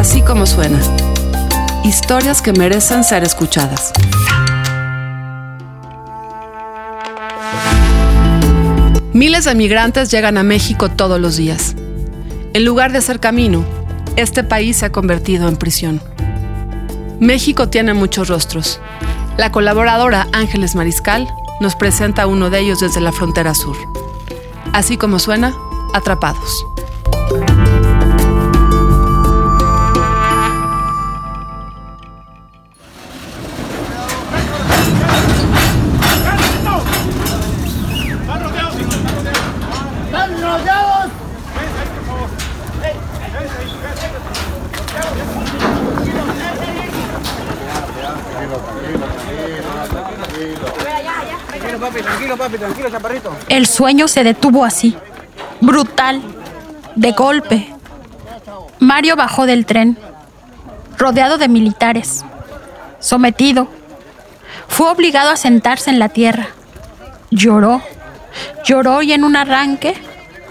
Así como suena. Historias que merecen ser escuchadas. Miles de migrantes llegan a México todos los días. En lugar de hacer camino, este país se ha convertido en prisión. México tiene muchos rostros. La colaboradora Ángeles Mariscal nos presenta uno de ellos desde la frontera sur. Así como suena, atrapados. El sueño se detuvo así, brutal, de golpe. Mario bajó del tren, rodeado de militares, sometido. Fue obligado a sentarse en la tierra. Lloró, lloró y en un arranque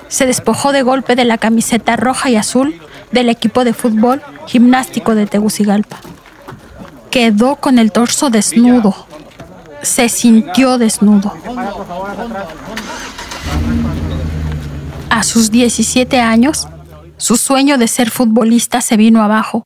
se despojó de golpe de la camiseta roja y azul del equipo de fútbol gimnástico de Tegucigalpa. Quedó con el torso desnudo. Se sintió desnudo. A sus 17 años, su sueño de ser futbolista se vino abajo,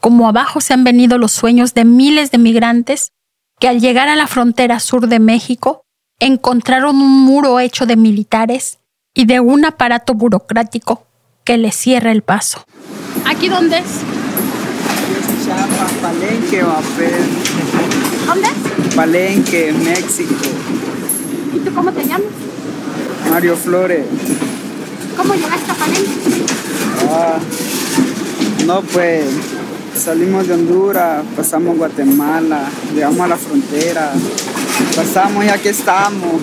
como abajo se han venido los sueños de miles de migrantes que al llegar a la frontera sur de México encontraron un muro hecho de militares y de un aparato burocrático que les cierra el paso. ¿Aquí dónde es? Palenque, ¿Dónde? Palenque, México. ¿Y tú cómo te llamas? Mario Flores. ¿Cómo llegaste a Palenque? Ah, no, pues salimos de Honduras, pasamos Guatemala, llegamos a la frontera, pasamos y aquí estamos.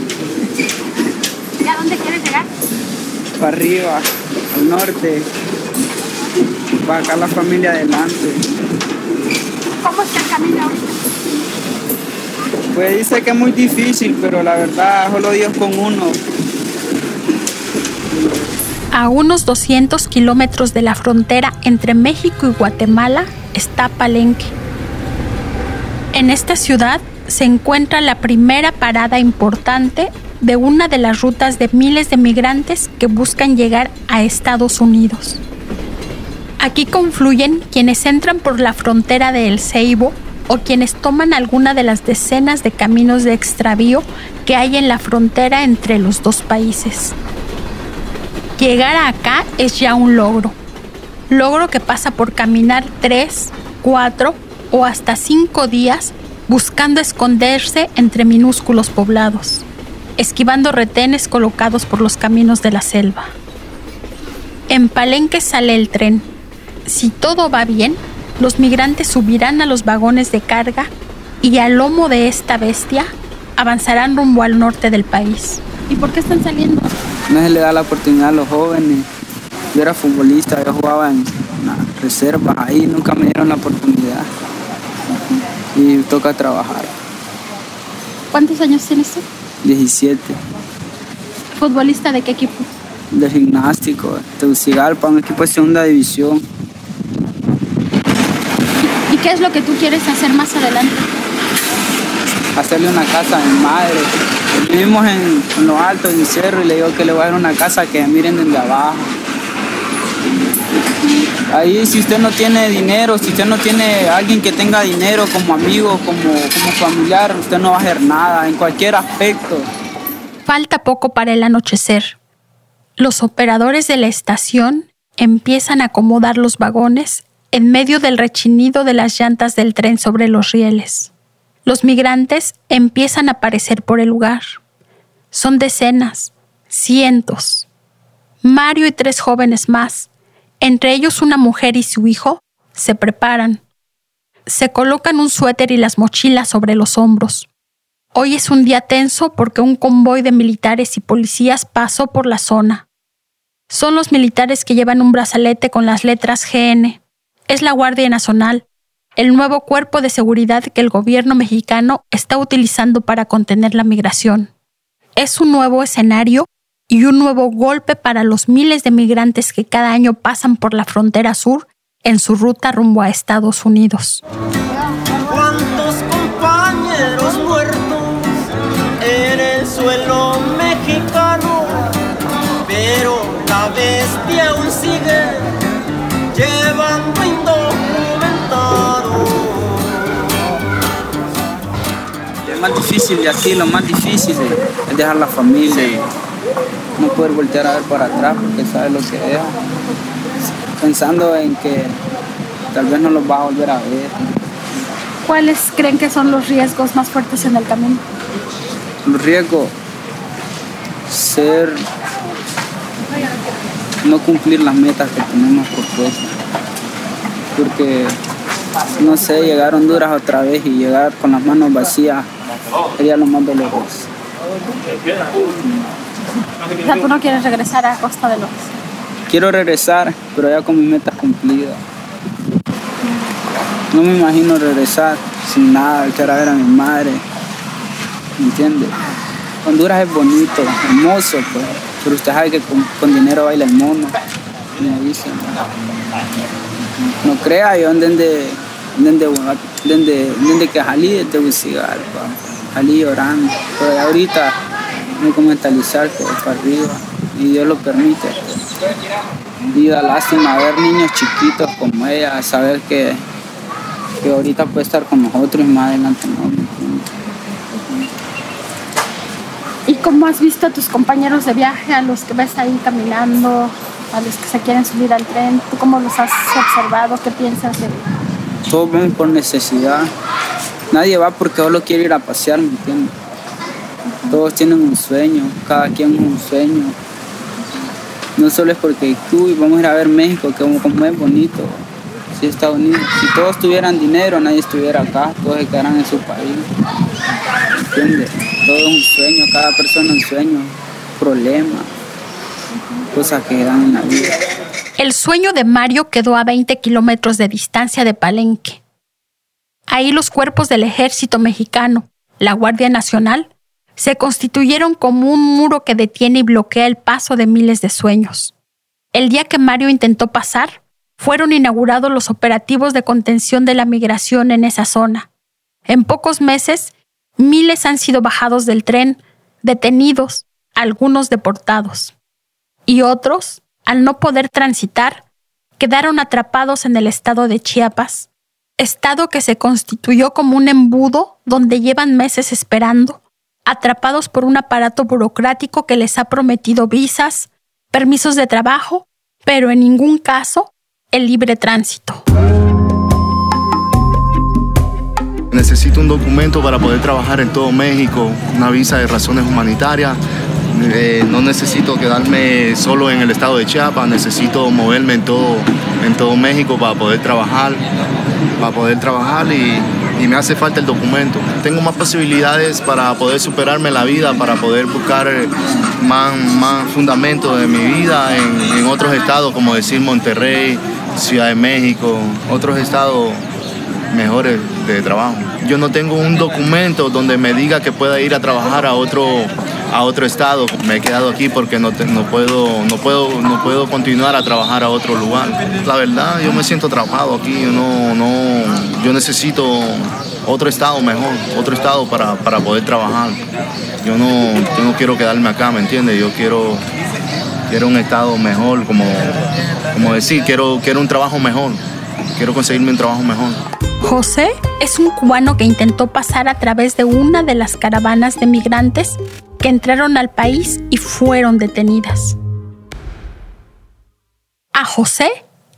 ¿Y a dónde quieres llegar? Para arriba, al norte, para acá la familia adelante. ¿Cómo está el camino ahorita? Pues dice que es muy difícil, pero la verdad, solo Dios con uno. A unos 200 kilómetros de la frontera entre México y Guatemala está Palenque. En esta ciudad se encuentra la primera parada importante de una de las rutas de miles de migrantes que buscan llegar a Estados Unidos. Aquí confluyen quienes entran por la frontera de El Ceibo o quienes toman alguna de las decenas de caminos de extravío que hay en la frontera entre los dos países. Llegar acá es ya un logro. Logro que pasa por caminar tres, cuatro o hasta cinco días buscando esconderse entre minúsculos poblados, esquivando retenes colocados por los caminos de la selva. En Palenque sale el tren. Si todo va bien, los migrantes subirán a los vagones de carga y al lomo de esta bestia avanzarán rumbo al norte del país. ¿Y por qué están saliendo? No se le da la oportunidad a los jóvenes. Yo era futbolista, yo jugaba en las reservas ahí, nunca me dieron la oportunidad. Y toca trabajar. ¿Cuántos años tienes tú? 17, ¿Futbolista de qué equipo? de gimnástico, Tegucigalpa, un equipo de segunda división. ¿Y qué es lo que tú quieres hacer más adelante? hacerle una casa a mi madre. Vivimos en, en lo alto, en el cerro, y le digo que le voy a dar una casa que miren desde abajo. Ahí si usted no tiene dinero, si usted no tiene alguien que tenga dinero como amigo, como, como familiar, usted no va a hacer nada en cualquier aspecto. Falta poco para el anochecer. Los operadores de la estación empiezan a acomodar los vagones en medio del rechinido de las llantas del tren sobre los rieles. Los migrantes empiezan a aparecer por el lugar. Son decenas, cientos. Mario y tres jóvenes más, entre ellos una mujer y su hijo, se preparan. Se colocan un suéter y las mochilas sobre los hombros. Hoy es un día tenso porque un convoy de militares y policías pasó por la zona. Son los militares que llevan un brazalete con las letras GN. Es la Guardia Nacional, el nuevo cuerpo de seguridad que el gobierno mexicano está utilizando para contener la migración. Es un nuevo escenario y un nuevo golpe para los miles de migrantes que cada año pasan por la frontera sur en su ruta rumbo a Estados Unidos. ¿Cuántos compañeros muertos en el suelo mexicano? Pero la bestia sigue llevando indocumentado. Es más difícil de aquí, lo más difícil es dejar la familia. No poder voltear a ver para atrás porque sabe lo que deja pensando en que tal vez no los va a volver a ver. ¿Cuáles creen que son los riesgos más fuertes en el camino? Los riesgos, ser, no cumplir las metas que tenemos propuestas. Porque, no sé, llegar a Honduras otra vez y llegar con las manos vacías sería lo más doloroso. O sea, tú no quieres regresar a Costa de los quiero regresar, pero ya con mi meta cumplida. No me imagino regresar sin nada, quiero ver a mi madre. ¿Me entiende? Honduras es bonito, hermoso, pues, pero usted sabe que con, dinero baila el mono. Me dicen. No crea yo donde donde donde donde que jalí de Tegucigalpa, jalí llorando, pero ahorita me que mentalizar que para arriba y Dios lo permite. Y da lástima ver niños chiquitos como ella, saber que, que ahorita puede estar con nosotros y más adelante no. ¿Y cómo has visto a tus compañeros de viaje, a los que ves ahí caminando, a los que se quieren subir al tren? ¿Tú cómo los has observado? ¿Qué piensas de Todos ven por necesidad. Nadie va porque solo quiere ir a pasear, ¿me entiendes? Todos tienen un sueño, cada quien un sueño no solo es porque tú y vamos a ir a ver México, que como es bonito, si Estados Unidos. Si todos tuvieran dinero, nadie estuviera acá, todos se quedaran en su país. Todo un sueño, cada persona un sueño, problema, cosas que dan en la vida. El sueño de Mario quedó a 20 kilómetros de distancia de Palenque. Ahí los cuerpos del ejército mexicano, la Guardia Nacional, se constituyeron como un muro que detiene y bloquea el paso de miles de sueños. El día que Mario intentó pasar, fueron inaugurados los operativos de contención de la migración en esa zona. En pocos meses, miles han sido bajados del tren, detenidos, algunos deportados. Y otros, al no poder transitar, quedaron atrapados en el estado de Chiapas, estado que se constituyó como un embudo donde llevan meses esperando atrapados por un aparato burocrático que les ha prometido visas, permisos de trabajo, pero en ningún caso el libre tránsito. Necesito un documento para poder trabajar en todo México, una visa de razones humanitarias. Eh, no necesito quedarme solo en el estado de Chiapas, necesito moverme en todo, en todo México para poder trabajar, para poder trabajar y me hace falta el documento. Tengo más posibilidades para poder superarme la vida, para poder buscar eh, más, más fundamentos de mi vida en otros estados, como decir Monterrey, Ciudad de México, otros estados mejores de trabajo. Yo no tengo un documento donde me diga que pueda ir a trabajar a otro, a otro estado. Me he quedado aquí porque no, no, puedo, no, puedo, no puedo continuar a trabajar a otro lugar. La verdad, yo me siento atrapado aquí. Yo, no, no, yo necesito otro estado mejor, otro estado para, para poder trabajar. Yo no, yo no quiero quedarme acá, ¿me entiendes? Yo quiero, quiero un estado mejor, como, como decir, quiero, quiero un trabajo mejor. Quiero conseguirme un trabajo mejor. José es un cubano que intentó pasar a través de una de las caravanas de migrantes que entraron al país y fueron detenidas. A José,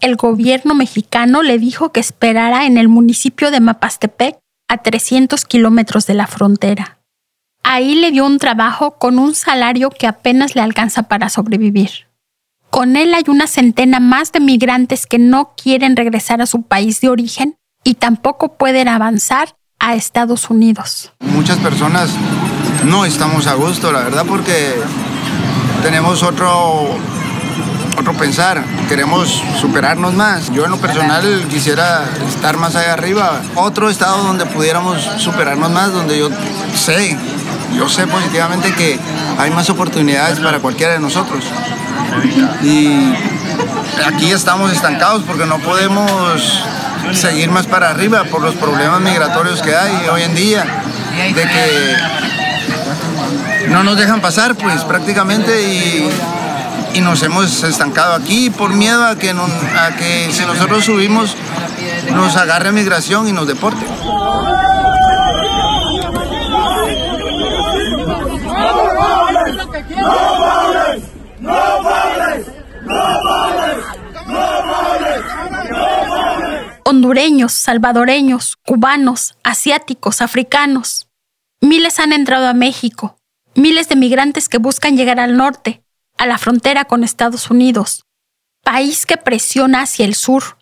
el gobierno mexicano le dijo que esperara en el municipio de Mapastepec, a 300 kilómetros de la frontera. Ahí le dio un trabajo con un salario que apenas le alcanza para sobrevivir. Con él hay una centena más de migrantes que no quieren regresar a su país de origen y tampoco pueden avanzar a Estados Unidos. Muchas personas no estamos a gusto, la verdad, porque tenemos otro, otro pensar, queremos superarnos más. Yo en lo personal quisiera estar más allá arriba, otro estado donde pudiéramos superarnos más, donde yo sé, yo sé positivamente que hay más oportunidades para cualquiera de nosotros. Y aquí estamos estancados porque no podemos seguir más para arriba por los problemas migratorios que hay hoy en día, de que no nos dejan pasar pues prácticamente y, nos hemos estancado aquí por miedo a que, a que si nosotros subimos nos agarre migración y nos deporte. Hondureños, salvadoreños, cubanos, asiáticos, africanos. Miles han entrado a México, miles de migrantes que buscan llegar al norte, a la frontera con Estados Unidos, país que presiona hacia el sur,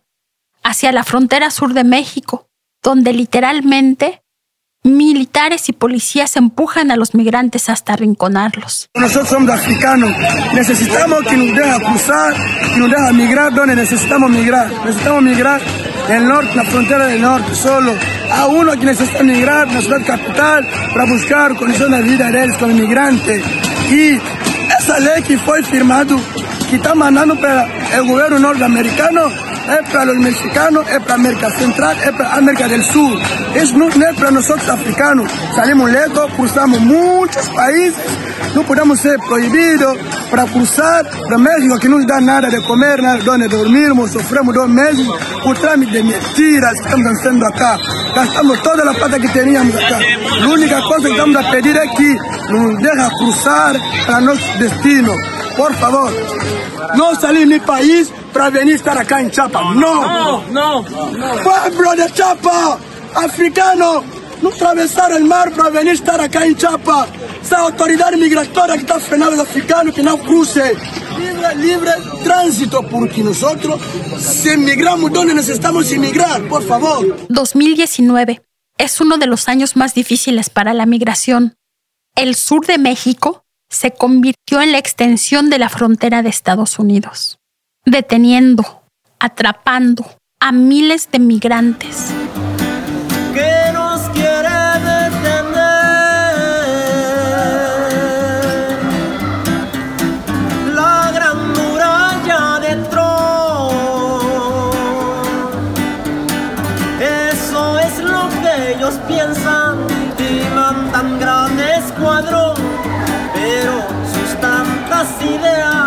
hacia la frontera sur de México, donde literalmente militares y policías empujan a los migrantes hasta arrinconarlos. Nosotros somos africanos, necesitamos que nos dejen cruzar, que nos dejen migrar donde necesitamos migrar. Necesitamos migrar el norte, la frontera del norte, solo. A uno que necesita migrar, la ciudad capital, para buscar condiciones de vida ellos como inmigrantes. Y esa ley que fue firmada, que está mandando para el gobierno norteamericano, es para los mexicanos, es para América Central, es para América del Sur. Es, no, es para nosotros africanos. Salimos lejos, cruzamos muchos países, no podemos ser prohibidos para cruzar para México, que no nos da nada de comer, nada donde dormirmos, sufrimos dos meses por trámite de mentiras que estamos haciendo acá. Gastamos toda la plata que teníamos acá. La única cosa que estamos a pedir es que nos deja cruzar para nuestro destino. Por favor, no salir de mi país para venir estar acá en Chapa. No, no, no. Pueblo de Chapa, africano, no atravesar el mar para venir estar acá en Chapa. Esa autoridad migratoria que está frenando los africanos que no cruce. Libre, libre tránsito, porque nosotros, si emigramos donde necesitamos emigrar, por favor. 2019 es uno de los años más difíciles para la migración. El sur de México se convirtió en la extensión de la frontera de Estados Unidos, deteniendo, atrapando a miles de migrantes. ¿Qué nos quiere detener? La gran muralla de Tron. Eso es lo que ellos piensan y mandan gran escuadrón pero sus tantas ideas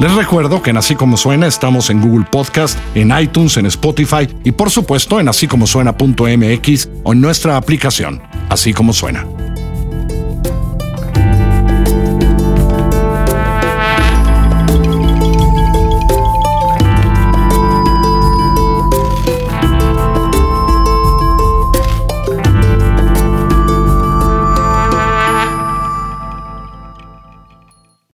Les recuerdo que en Así Como Suena estamos en Google Podcast, en iTunes, en Spotify y por supuesto en así como suena.mx o en nuestra aplicación, Así Como Suena.